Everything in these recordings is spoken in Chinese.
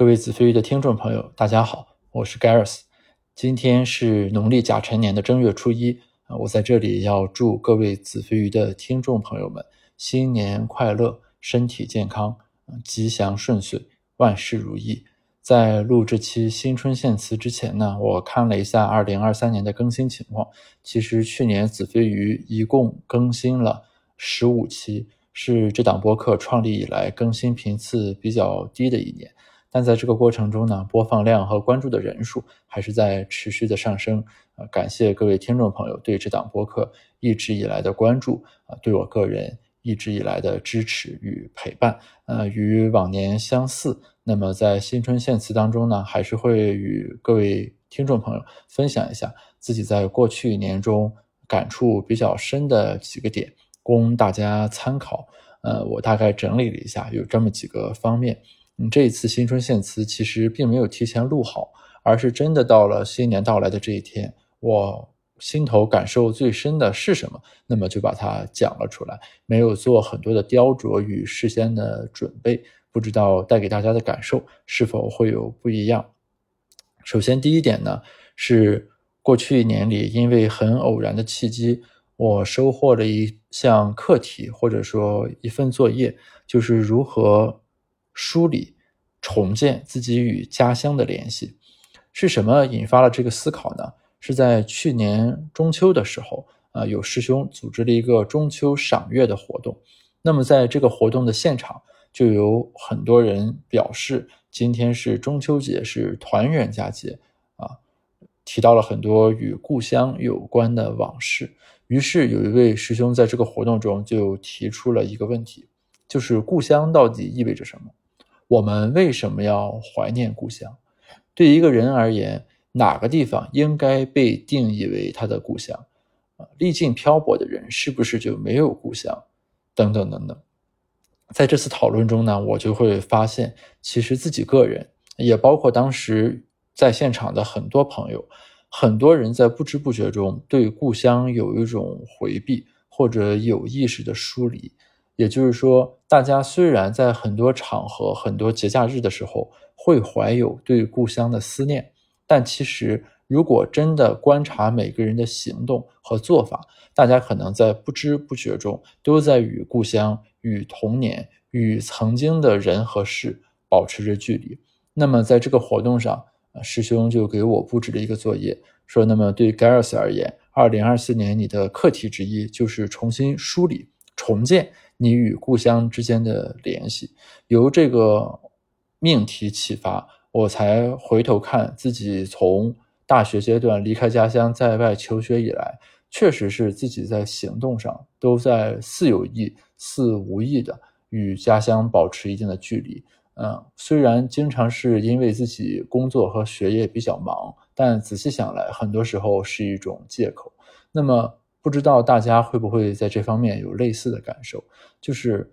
各位子非鱼的听众朋友，大家好，我是 Gareth。今天是农历甲辰年的正月初一啊，我在这里要祝各位子非鱼的听众朋友们新年快乐，身体健康，吉祥顺遂，万事如意。在录这期新春献词之前呢，我看了一下二零二三年的更新情况。其实去年子非鱼一共更新了十五期，是这档播客创立以来更新频次比较低的一年。但在这个过程中呢，播放量和关注的人数还是在持续的上升。呃，感谢各位听众朋友对这档播客一直以来的关注，啊，对我个人一直以来的支持与陪伴。呃，与往年相似，那么在新春献词当中呢，还是会与各位听众朋友分享一下自己在过去一年中感触比较深的几个点，供大家参考。呃，我大概整理了一下，有这么几个方面。这一次新春献词其实并没有提前录好，而是真的到了新年到来的这一天，我心头感受最深的是什么，那么就把它讲了出来，没有做很多的雕琢与事先的准备，不知道带给大家的感受是否会有不一样。首先，第一点呢，是过去一年里，因为很偶然的契机，我收获了一项课题，或者说一份作业，就是如何。梳理、重建自己与家乡的联系，是什么引发了这个思考呢？是在去年中秋的时候，啊，有师兄组织了一个中秋赏月的活动。那么在这个活动的现场，就有很多人表示，今天是中秋节，是团圆佳节啊，提到了很多与故乡有关的往事。于是有一位师兄在这个活动中就提出了一个问题，就是故乡到底意味着什么？我们为什么要怀念故乡？对一个人而言，哪个地方应该被定义为他的故乡？啊，历尽漂泊的人是不是就没有故乡？等等等等。在这次讨论中呢，我就会发现，其实自己个人，也包括当时在现场的很多朋友，很多人在不知不觉中对故乡有一种回避，或者有意识的疏离。也就是说，大家虽然在很多场合、很多节假日的时候会怀有对故乡的思念，但其实如果真的观察每个人的行动和做法，大家可能在不知不觉中都在与故乡、与童年、与曾经的人和事保持着距离。那么，在这个活动上，师兄就给我布置了一个作业，说：“那么对 Gareth 而言，二零二四年你的课题之一就是重新梳理、重建。”你与故乡之间的联系，由这个命题启发，我才回头看自己从大学阶段离开家乡在外求学以来，确实是自己在行动上都在似有意似无意的与家乡保持一定的距离。嗯，虽然经常是因为自己工作和学业比较忙，但仔细想来，很多时候是一种借口。那么。不知道大家会不会在这方面有类似的感受，就是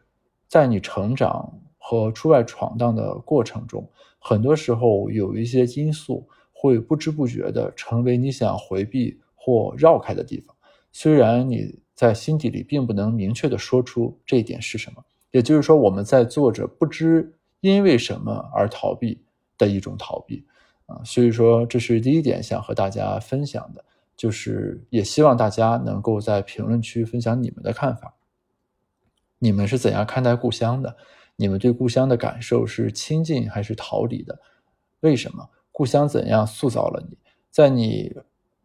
在你成长和出外闯荡的过程中，很多时候有一些因素会不知不觉的成为你想回避或绕开的地方。虽然你在心底里并不能明确的说出这一点是什么，也就是说，我们在做着不知因为什么而逃避的一种逃避啊。所以说，这是第一点想和大家分享的。就是也希望大家能够在评论区分享你们的看法，你们是怎样看待故乡的？你们对故乡的感受是亲近还是逃离的？为什么？故乡怎样塑造了你？在你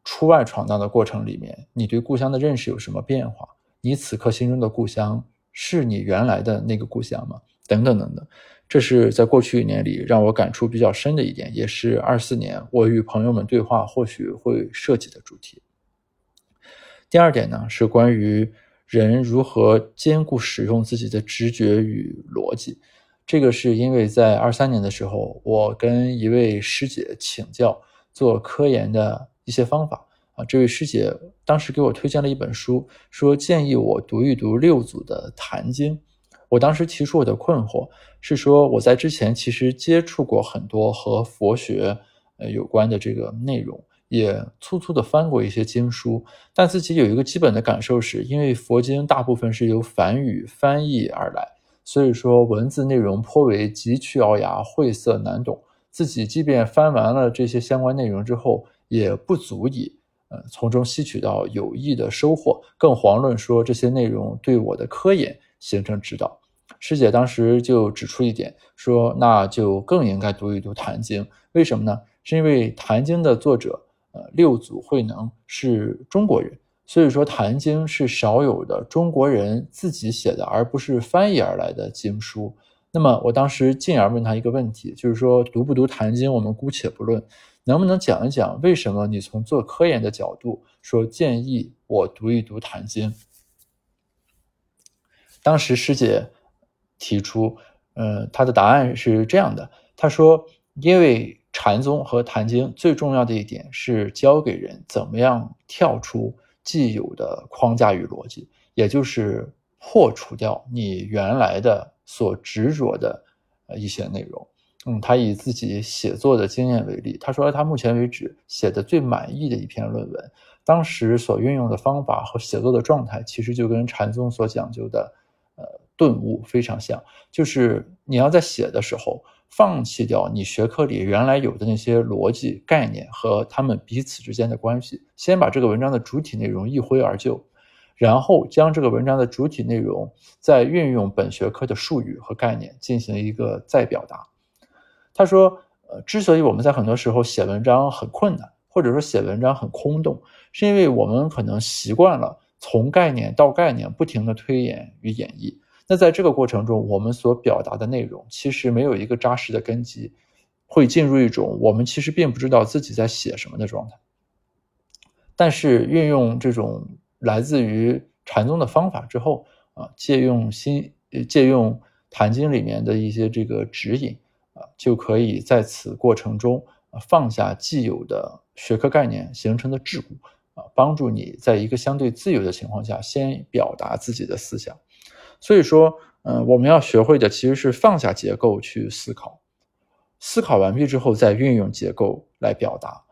出外闯荡的过程里面，你对故乡的认识有什么变化？你此刻心中的故乡是你原来的那个故乡吗？等等等等。这是在过去一年里让我感触比较深的一点，也是二四年我与朋友们对话或许会涉及的主题。第二点呢，是关于人如何兼顾使用自己的直觉与逻辑。这个是因为在二三年的时候，我跟一位师姐请教做科研的一些方法啊。这位师姐当时给我推荐了一本书，说建议我读一读六祖的《坛经》。我当时提出我的困惑是说，我在之前其实接触过很多和佛学呃有关的这个内容，也粗粗的翻过一些经书，但自己有一个基本的感受是，因为佛经大部分是由梵语翻译而来，所以说文字内容颇为佶屈聱牙、晦涩难懂，自己即便翻完了这些相关内容之后，也不足以呃从中吸取到有益的收获，更遑论说这些内容对我的科研形成指导。师姐当时就指出一点，说那就更应该读一读《坛经》，为什么呢？是因为《坛经》的作者呃六祖慧能是中国人。所以说，《坛经》是少有的中国人自己写的，而不是翻译而来的经书。那么，我当时进而问他一个问题，就是说，读不读《坛经》，我们姑且不论，能不能讲一讲为什么你从做科研的角度说建议我读一读《坛经》？当时师姐提出，呃，他的答案是这样的，他说，因为禅宗和《坛经》最重要的一点是教给人怎么样跳出。既有的框架与逻辑，也就是破除掉你原来的所执着的呃一些内容。嗯，他以自己写作的经验为例，他说他目前为止写的最满意的一篇论文，当时所运用的方法和写作的状态，其实就跟禅宗所讲究的顿悟非常像，就是你要在写的时候。放弃掉你学科里原来有的那些逻辑概念和他们彼此之间的关系，先把这个文章的主体内容一挥而就，然后将这个文章的主体内容再运用本学科的术语和概念进行一个再表达。他说，呃，之所以我们在很多时候写文章很困难，或者说写文章很空洞，是因为我们可能习惯了从概念到概念不停的推演与演绎。那在这个过程中，我们所表达的内容其实没有一个扎实的根基，会进入一种我们其实并不知道自己在写什么的状态。但是运用这种来自于禅宗的方法之后啊，借用新借用《坛经》里面的一些这个指引啊，就可以在此过程中放下既有的学科概念形成的桎梏啊，帮助你在一个相对自由的情况下，先表达自己的思想。所以说，嗯，我们要学会的其实是放下结构去思考，思考完毕之后再运用结构来表达，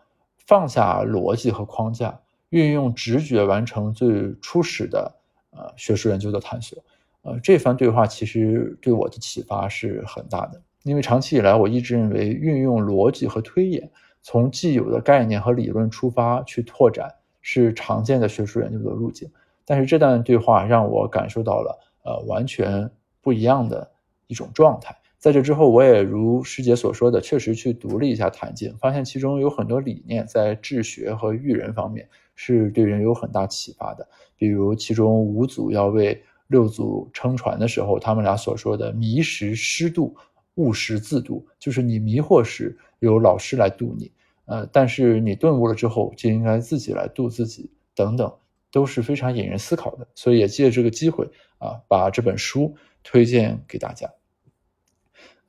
放下逻辑和框架，运用直觉完成最初始的呃学术研究的探索。呃，这番对话其实对我的启发是很大的，因为长期以来我一直认为运用逻辑和推演，从既有的概念和理论出发去拓展是常见的学术研究的路径。但是这段对话让我感受到了。呃，完全不一样的一种状态。在这之后，我也如师姐所说的，确实去读了一下《坛经》，发现其中有很多理念在治学和育人方面是对人有很大启发的。比如，其中五祖要为六祖撑船的时候，他们俩所说的“迷时师度，悟时自度”，就是你迷惑时有老师来度你，呃，但是你顿悟了之后，就应该自己来度自己，等等。都是非常引人思考的，所以也借这个机会啊，把这本书推荐给大家。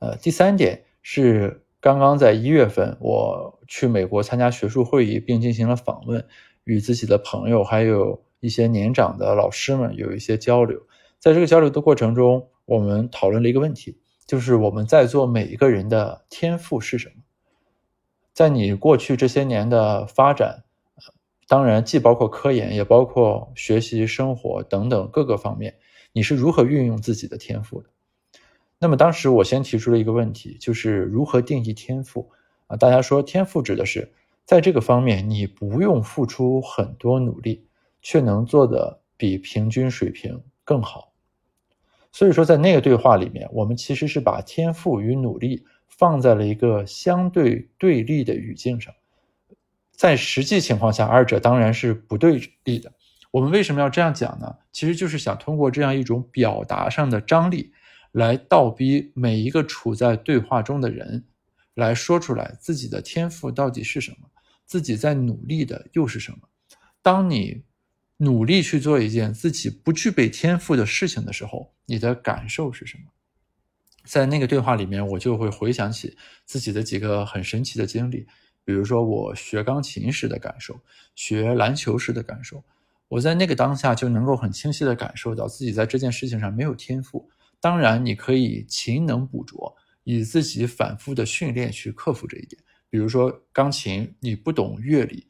呃，第三点是刚刚在一月份我去美国参加学术会议，并进行了访问，与自己的朋友还有一些年长的老师们有一些交流。在这个交流的过程中，我们讨论了一个问题，就是我们在座每一个人的天赋是什么？在你过去这些年的发展。当然，既包括科研，也包括学习、生活等等各个方面。你是如何运用自己的天赋的？那么当时我先提出了一个问题，就是如何定义天赋啊？大家说，天赋指的是在这个方面你不用付出很多努力，却能做的比平均水平更好。所以说，在那个对话里面，我们其实是把天赋与努力放在了一个相对对立的语境上。在实际情况下，二者当然是不对立的。我们为什么要这样讲呢？其实就是想通过这样一种表达上的张力，来倒逼每一个处在对话中的人，来说出来自己的天赋到底是什么，自己在努力的又是什么。当你努力去做一件自己不具备天赋的事情的时候，你的感受是什么？在那个对话里面，我就会回想起自己的几个很神奇的经历。比如说，我学钢琴时的感受，学篮球时的感受，我在那个当下就能够很清晰的感受到自己在这件事情上没有天赋。当然，你可以勤能补拙，以自己反复的训练去克服这一点。比如说，钢琴你不懂乐理，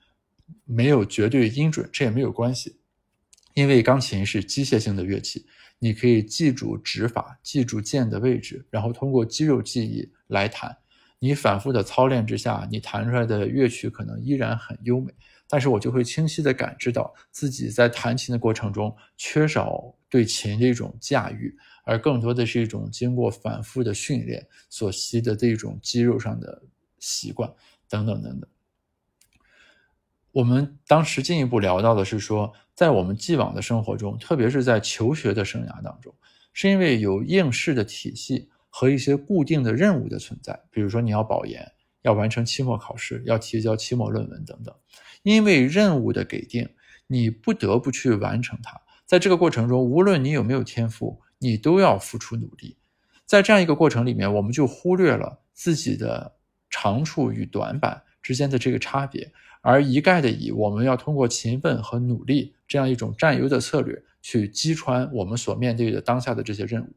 没有绝对音准，这也没有关系，因为钢琴是机械性的乐器，你可以记住指法，记住键的位置，然后通过肌肉记忆来弹。你反复的操练之下，你弹出来的乐曲可能依然很优美，但是我就会清晰的感知到自己在弹琴的过程中缺少对琴的一种驾驭，而更多的是一种经过反复的训练所习得的一种肌肉上的习惯等等等等。我们当时进一步聊到的是说，在我们既往的生活中，特别是在求学的生涯当中，是因为有应试的体系和一些固定的任务的存在，比如说你要保研，要完成期末考试，要提交期末论文等等。因为任务的给定，你不得不去完成它。在这个过程中，无论你有没有天赋，你都要付出努力。在这样一个过程里面，我们就忽略了自己的长处与短板之间的这个差别。而一概的以我们要通过勤奋和努力这样一种占优的策略去击穿我们所面对的当下的这些任务，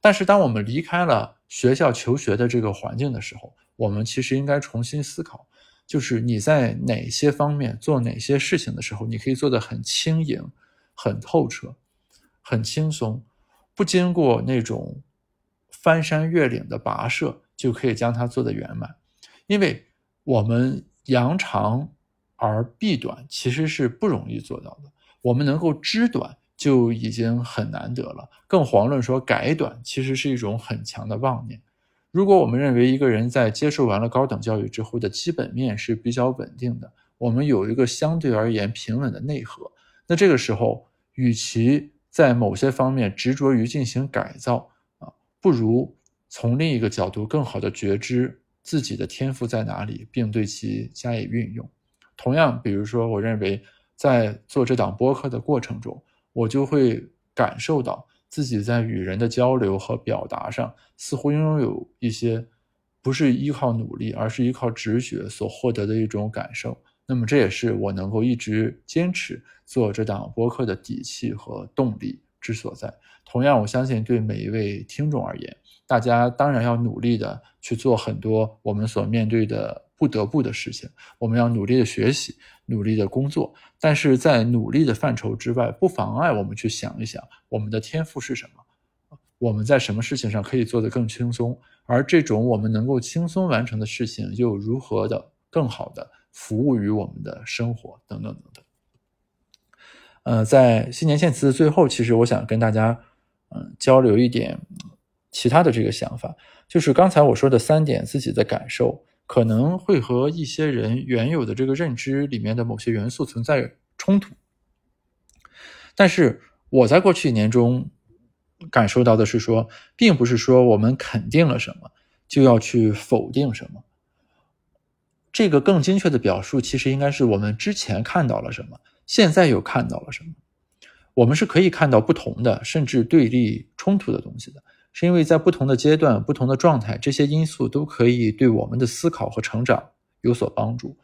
但是当我们离开了学校求学的这个环境的时候，我们其实应该重新思考，就是你在哪些方面做哪些事情的时候，你可以做得很轻盈、很透彻、很轻松，不经过那种翻山越岭的跋涉就可以将它做得圆满，因为我们扬长。而避短其实是不容易做到的，我们能够知短就已经很难得了，更遑论说改短，其实是一种很强的妄念。如果我们认为一个人在接受完了高等教育之后的基本面是比较稳定的，我们有一个相对而言平稳的内核，那这个时候，与其在某些方面执着于进行改造啊，不如从另一个角度更好的觉知自己的天赋在哪里，并对其加以运用。同样，比如说，我认为在做这档播客的过程中，我就会感受到自己在与人的交流和表达上，似乎拥有一些不是依靠努力，而是依靠直觉所获得的一种感受。那么，这也是我能够一直坚持做这档播客的底气和动力之所在。同样，我相信对每一位听众而言，大家当然要努力的去做很多我们所面对的。不得不的事情，我们要努力的学习，努力的工作。但是在努力的范畴之外，不妨碍我们去想一想，我们的天赋是什么？我们在什么事情上可以做得更轻松？而这种我们能够轻松完成的事情，又如何的更好的服务于我们的生活？等等等等。呃，在新年献词的最后，其实我想跟大家嗯交流一点其他的这个想法，就是刚才我说的三点自己的感受。可能会和一些人原有的这个认知里面的某些元素存在冲突，但是我在过去一年中感受到的是说，并不是说我们肯定了什么就要去否定什么。这个更精确的表述，其实应该是我们之前看到了什么，现在又看到了什么。我们是可以看到不同的，甚至对立冲突的东西的。是因为在不同的阶段、不同的状态，这些因素都可以对我们的思考和成长有所帮助。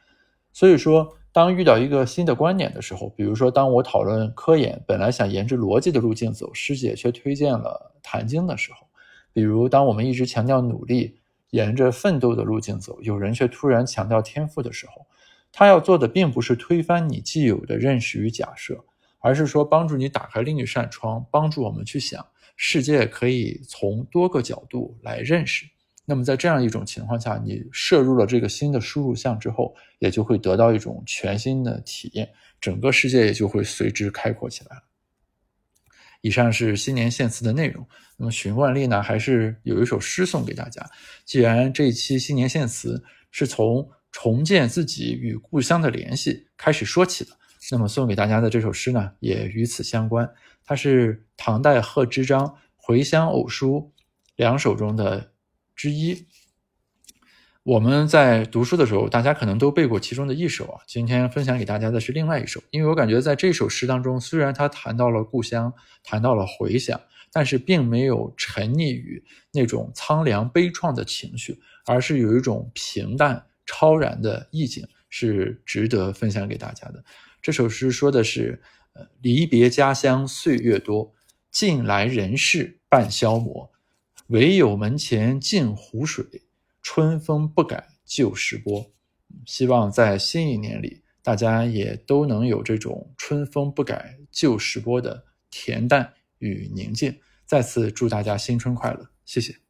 所以说，当遇到一个新的观点的时候，比如说，当我讨论科研，本来想沿着逻辑的路径走，师姐却推荐了谈经的时候；比如，当我们一直强调努力，沿着奋斗的路径走，有人却突然强调天赋的时候，他要做的并不是推翻你既有的认识与假设，而是说帮助你打开另一扇窗，帮助我们去想。世界可以从多个角度来认识。那么，在这样一种情况下，你摄入了这个新的输入项之后，也就会得到一种全新的体验，整个世界也就会随之开阔起来了。以上是新年献词的内容。那么，循惯例呢，还是有一首诗送给大家。既然这一期新年献词是从重建自己与故乡的联系开始说起的，那么送给大家的这首诗呢，也与此相关。它是唐代贺知章《回乡偶书》两首中的之一。我们在读书的时候，大家可能都背过其中的一首啊。今天分享给大家的是另外一首，因为我感觉在这首诗当中，虽然他谈到了故乡，谈到了回乡，但是并没有沉溺于那种苍凉悲怆的情绪，而是有一种平淡超然的意境，是值得分享给大家的。这首诗说的是。呃离别家乡岁月多，近来人事半消磨。唯有门前镜湖水，春风不改旧时波。希望在新一年里，大家也都能有这种春风不改旧时波的恬淡与宁静。再次祝大家新春快乐，谢谢。